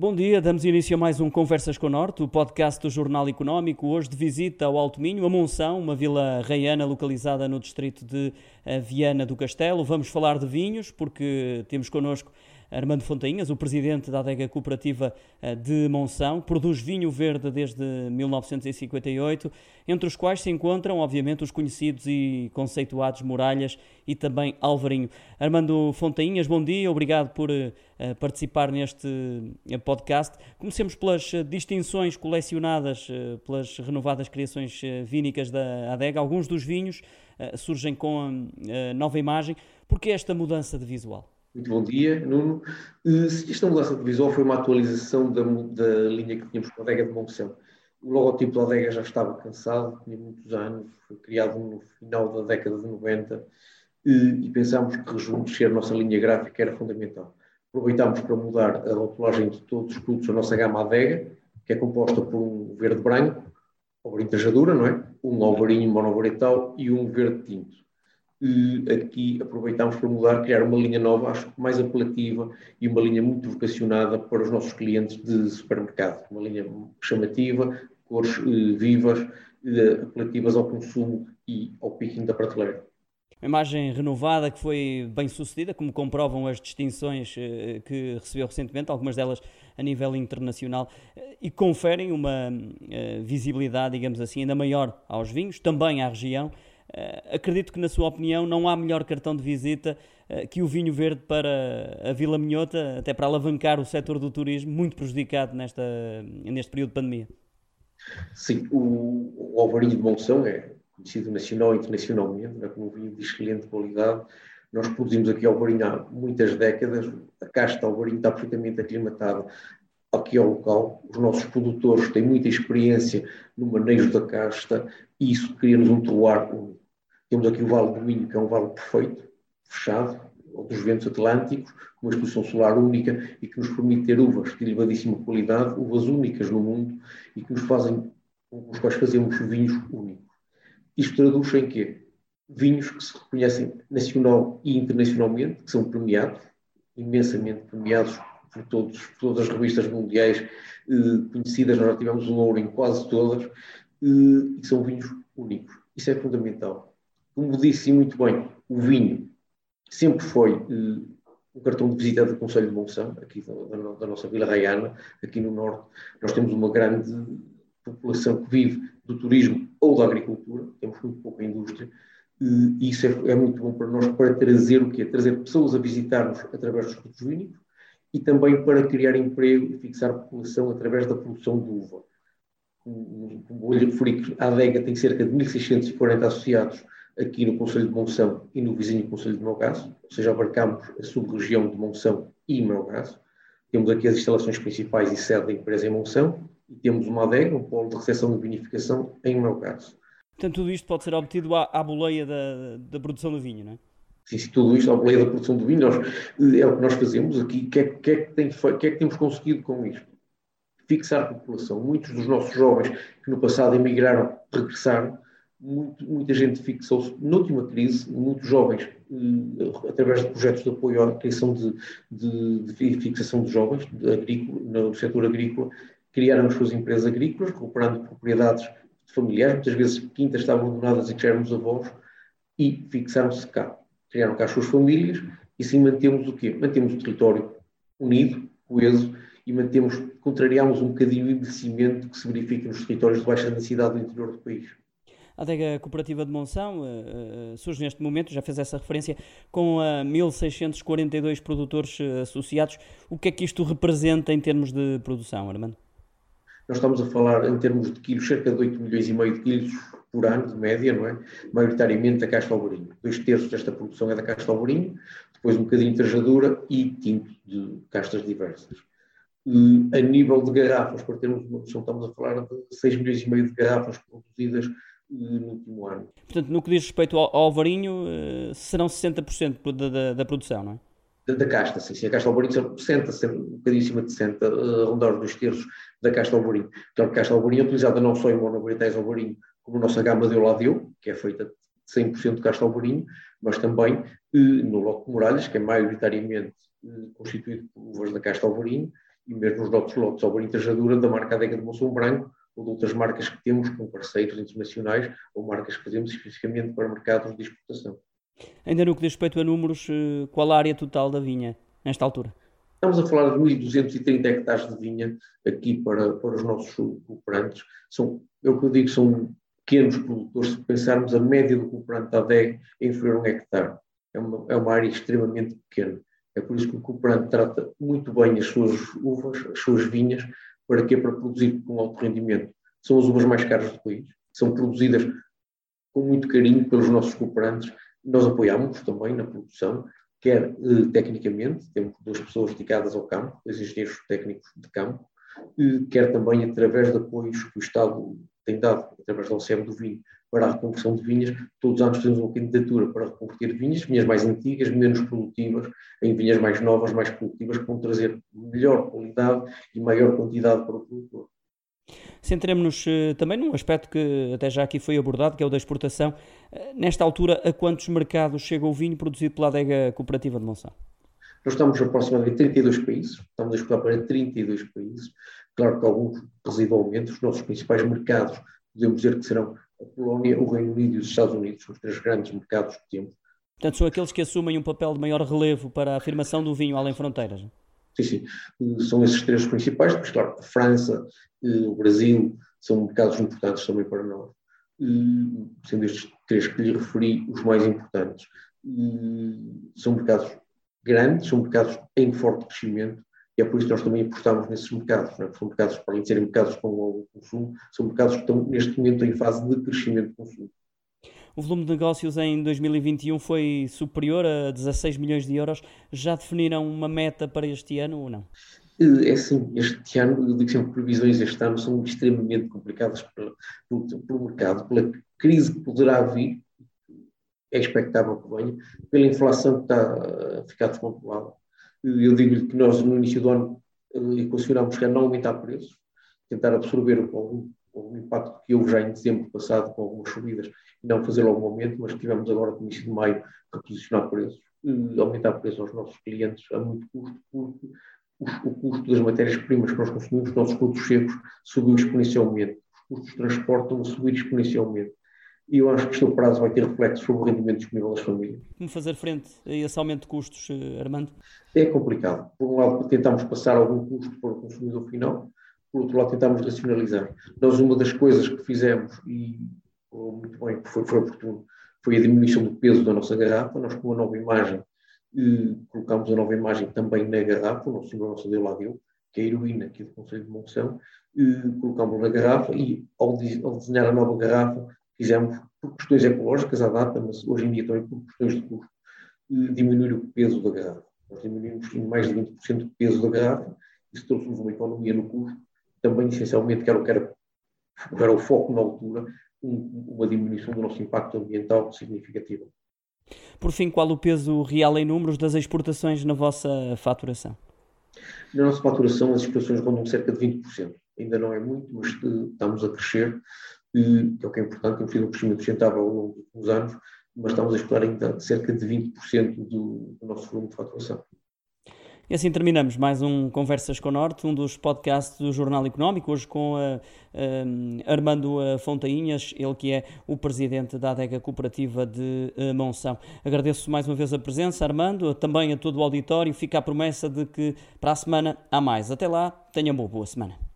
Bom dia, damos início a mais um Conversas com o Norte, o podcast do Jornal Económico, hoje de visita ao Alto Minho, a Monção, uma vila reiana localizada no distrito de eh, Viana do Castelo. Vamos falar de vinhos, porque temos connosco Armando Fontainhas, o presidente da adega cooperativa eh, de Monção, produz vinho verde desde 1958, entre os quais se encontram, obviamente, os conhecidos e conceituados Muralhas e também Alvarinho. Armando Fontainhas, bom dia, obrigado por eh, participar neste eh, podcast. Comecemos pelas distinções colecionadas pelas renovadas criações vínicas da adega. Alguns dos vinhos surgem com nova imagem. Por que esta mudança de visual? Muito bom dia, Nuno. Uh, esta mudança de visual foi uma atualização da, da linha que tínhamos com a adega de Monção. O logotipo da adega já estava cansado, tinha muitos anos, foi criado no final da década de 90 e, e pensámos que rejuvenescer a nossa linha gráfica era fundamental. Aproveitámos para mudar a rotulagem de todos os produtos da nossa gama adega, que é composta por um verde branco, alvarinho tajadura, não é? Um alvarinho monovarietal e um verde tinto aqui aproveitamos para mudar, criar uma linha nova, acho que mais apelativa e uma linha muito vocacionada para os nossos clientes de supermercado. Uma linha chamativa, cores uh, vivas, uh, apelativas ao consumo e ao picking da prateleira. Uma imagem renovada que foi bem sucedida, como comprovam as distinções uh, que recebeu recentemente, algumas delas a nível internacional, e conferem uma visibilidade, digamos assim, ainda maior aos vinhos, também à região. Uh, acredito que, na sua opinião, não há melhor cartão de visita uh, que o vinho verde para a Vila Minhota, até para alavancar o setor do turismo, muito prejudicado nesta, neste período de pandemia. Sim, o, o Alvarinho de Monção é conhecido nacional e internacionalmente, é como um vinho de excelente qualidade. Nós produzimos aqui Alvarinho há muitas décadas, a casta Alvarinho está perfeitamente aclimatada aqui ao local. Os nossos produtores têm muita experiência no manejo da casta e isso cria-nos um terroir único. Temos aqui o Vale do Minho, que é um vale perfeito, fechado, dos ventos atlânticos, com uma exposição solar única e que nos permite ter uvas de elevadíssima qualidade, uvas únicas no mundo e que nos fazem, com os quais fazemos vinhos únicos. Isto traduz em quê? Vinhos que se reconhecem nacional e internacionalmente, que são premiados, imensamente premiados por, todos, por todas as revistas mundiais eh, conhecidas, nós já tivemos o ouro em quase todas, eh, e que são vinhos únicos. Isso é fundamental como disse muito bem, o vinho sempre foi uh, o cartão de visita do Conselho de Monção, aqui da, da, da, nossa Vila Raiana, aqui no Norte. Nós temos uma grande população que vive do turismo ou da agricultura, temos muito pouca indústria, uh, e isso é, é, muito bom para nós para trazer o quê? Trazer pessoas a visitar-nos através dos produtos vínicos e também para criar emprego e fixar população através da produção de uva. Como, como eu referi, a adega tem cerca de 1.640 associados aqui no Conselho de Monção e no vizinho Conselho de Melgaço, ou seja, abarcamos a sub-região de Monção e Melgaço. Temos aqui as instalações principais e sede da empresa em Monção e temos uma adega, um polo de recepção e vinificação em Melgaço. Portanto, tudo isto pode ser obtido à, à boleia da, da produção do vinho, não é? Sim, sim, tudo isto à boleia da produção do vinho, nós, é o que nós fazemos aqui. O que, é, que, é que, tem, que é que temos conseguido com isto? Fixar a população. Muitos dos nossos jovens que no passado emigraram, regressaram, muito, muita gente fixou-se, na última crise, muitos jovens, eh, através de projetos de apoio à criação de, de, de fixação de jovens de agrícola, no setor agrícola, criaram as suas empresas agrícolas, recuperando propriedades familiares, muitas vezes quintas estavam abandonadas e que já éramos avós, e fixaram-se cá. Criaram cá as suas famílias e assim mantemos o quê? Mantemos o território unido, coeso, e mantemos, contrariamos um bocadinho o envelhecimento que se verifica nos territórios de baixa densidade do interior do país. A adega cooperativa de Monção uh, surge neste momento, já fez essa referência, com uh, 1.642 produtores associados. O que é que isto representa em termos de produção, Armando? Nós estamos a falar em termos de quilos, cerca de 8 milhões e meio de quilos por ano, de média, não é? Maioritariamente da casta alvarinho. Dois terços desta produção é da casta alvarinho, depois um bocadinho de trajadura e tinto de castas diversas. a nível de garrafas, para termos uma noção, estamos a falar de 6 milhões e meio de garrafas produzidas no último ano. Portanto, no que diz respeito ao, ao Alvarinho, uh, serão 60% da, da, da, produção, não é? Da, da casta, sim, sim. A casta Alvarinho são 60, um bocadinho acima de 60, uh, arredondar dos terços da casta Alvarinho. Então, a casta Alvarinho é utilizada não só em monovarietais Alvarinho, como a nossa gama de Oladeu, que é feita de 100% de casta Alvarinho, mas também uh, no lote de Muralhas, que é maioritariamente constituído por uvas da casta Alvarinho, e mesmo os nossos lotes ao Rajadura da marca Adega de Monção Branco ou de outras marcas que temos com parceiros internacionais ou marcas que fazemos especificamente para mercados de exportação. Ainda no que diz respeito a números, eh, qual a área total da vinha nesta altura? Estamos a falar de 1.230 hectares de vinha aqui para, para os nossos cooperantes. São, é o que eu digo, são pequenos produtores. Se pensarmos a média do cooperante da ADEG é inferior a um hectare. É uma, é uma área extremamente pequena. É por isso que o cooperante trata muito bem as suas uvas, as suas vinhas, para quê? Para produzir com alto rendimento. São as uvas mais caras do país. São produzidas com muito carinho pelos nossos cooperantes. Nós apoiamos também na produção, quer eh, tecnicamente, temos duas pessoas dedicadas ao campo, dois engenheiros técnicos de campo, eh, quer também através de apoios que o Estado tem dado, através da OCM do vinho, para a reconversão de vinhas. Todos os anos temos uma candidatura para reconverter vinhas, vinhas mais antigas, menos produtivas, em vinhas mais novas, mais produtivas, que vão trazer melhor qualidade e maior quantidade para o produtor. Centremos-nos eh, também num aspecto que até já aqui foi abordado, que é o da exportação. Eh, nesta altura, a quantos mercados chega o vinho produzido pela adega cooperativa de Monção? Nós estamos aproximadamente 32 países, estamos a exportar para 32 países. Claro que alguns residualmente, os nossos principais mercados, podemos dizer que serão a Polónia, o Reino Unido e os Estados Unidos, os três grandes mercados que temos. Portanto, são aqueles que assumem um papel de maior relevo para a afirmação do vinho além fronteiras. Sim, sim. São esses três principais, mas claro, a França, eh, o Brasil são mercados importantes também para nós. Sendo estes três que lhe referi os mais importantes. São mercados grandes, são mercados em forte crescimento e é por isso que nós também apostamos nesses mercados. Não é? São mercados, para além de serem mercados com longo consumo, são mercados que estão neste momento em fase de crescimento de consumo. O volume de negócios em 2021 foi superior a 16 milhões de euros. Já definiram uma meta para este ano ou não? É assim, este ano, eu digo sempre previsões este ano são extremamente complicadas pelo, pelo mercado, pela crise que poderá vir, é expectável que venha, pela inflação que está a ficar descontrolada. Eu digo-lhe que nós, no início do ano, equacionámos que a não aumentar preços, tentar absorver algum, algum impacto que houve já em dezembro passado com algumas subidas e não fazer logo um aumento, mas tivemos agora, no início de maio, reposicionar preços, aumentar preços aos nossos clientes a muito custo, porque o custo das matérias-primas que nós consumimos, os nossos produtos secos, subiu exponencialmente. Os custos de transporte estão a subir exponencialmente. E eu acho que este prazo vai ter reflexos sobre o rendimento disponível das famílias. Como fazer frente a esse aumento de custos, eh, Armando? É complicado. Por um lado, tentamos passar algum custo para o consumidor final, por outro lado, tentamos racionalizar. Nós, uma das coisas que fizemos, e muito bem, foi, foi oportuno, foi a diminuição do peso da nossa garrafa. Nós, com a nova imagem, e colocámos a nova imagem também na garrafa, o nosso nosso Deladeu, que é a heroína aqui do Conselho de Monção, colocámos na garrafa e ao, ao, desenhar a nova garrafa fizemos por questões ecológicas à data, mas hoje em dia também por questões de custo, diminuir o peso da garrafa. Nós diminuímos em mais de 20% o peso da garrafa, isso trouxe-nos uma economia no custo, também essencialmente que era o que era, era o foco na altura, um, uma diminuição do nosso impacto ambiental significativa. Por fim, qual o peso real em números das exportações na vossa faturação? Na nossa faturação, as exportações rondam cerca de 20%. Ainda não é muito, mas eh, estamos a crescer, que é o que é importante, temos tido um crescimento sustentável ao longo dos anos, mas estamos a exportar ainda cerca de 20% do, do nosso volume de faturação. E assim terminamos mais um Conversas com o Norte, um dos podcasts do Jornal Económico, hoje com a, a Armando Fontainhas, ele que é o presidente da adega cooperativa de eh, Monção. Agradeço mais uma vez a presença, Armando, também a todo o auditório. Fica a promessa de que para a semana há mais. Até lá, tenham uma boa semana.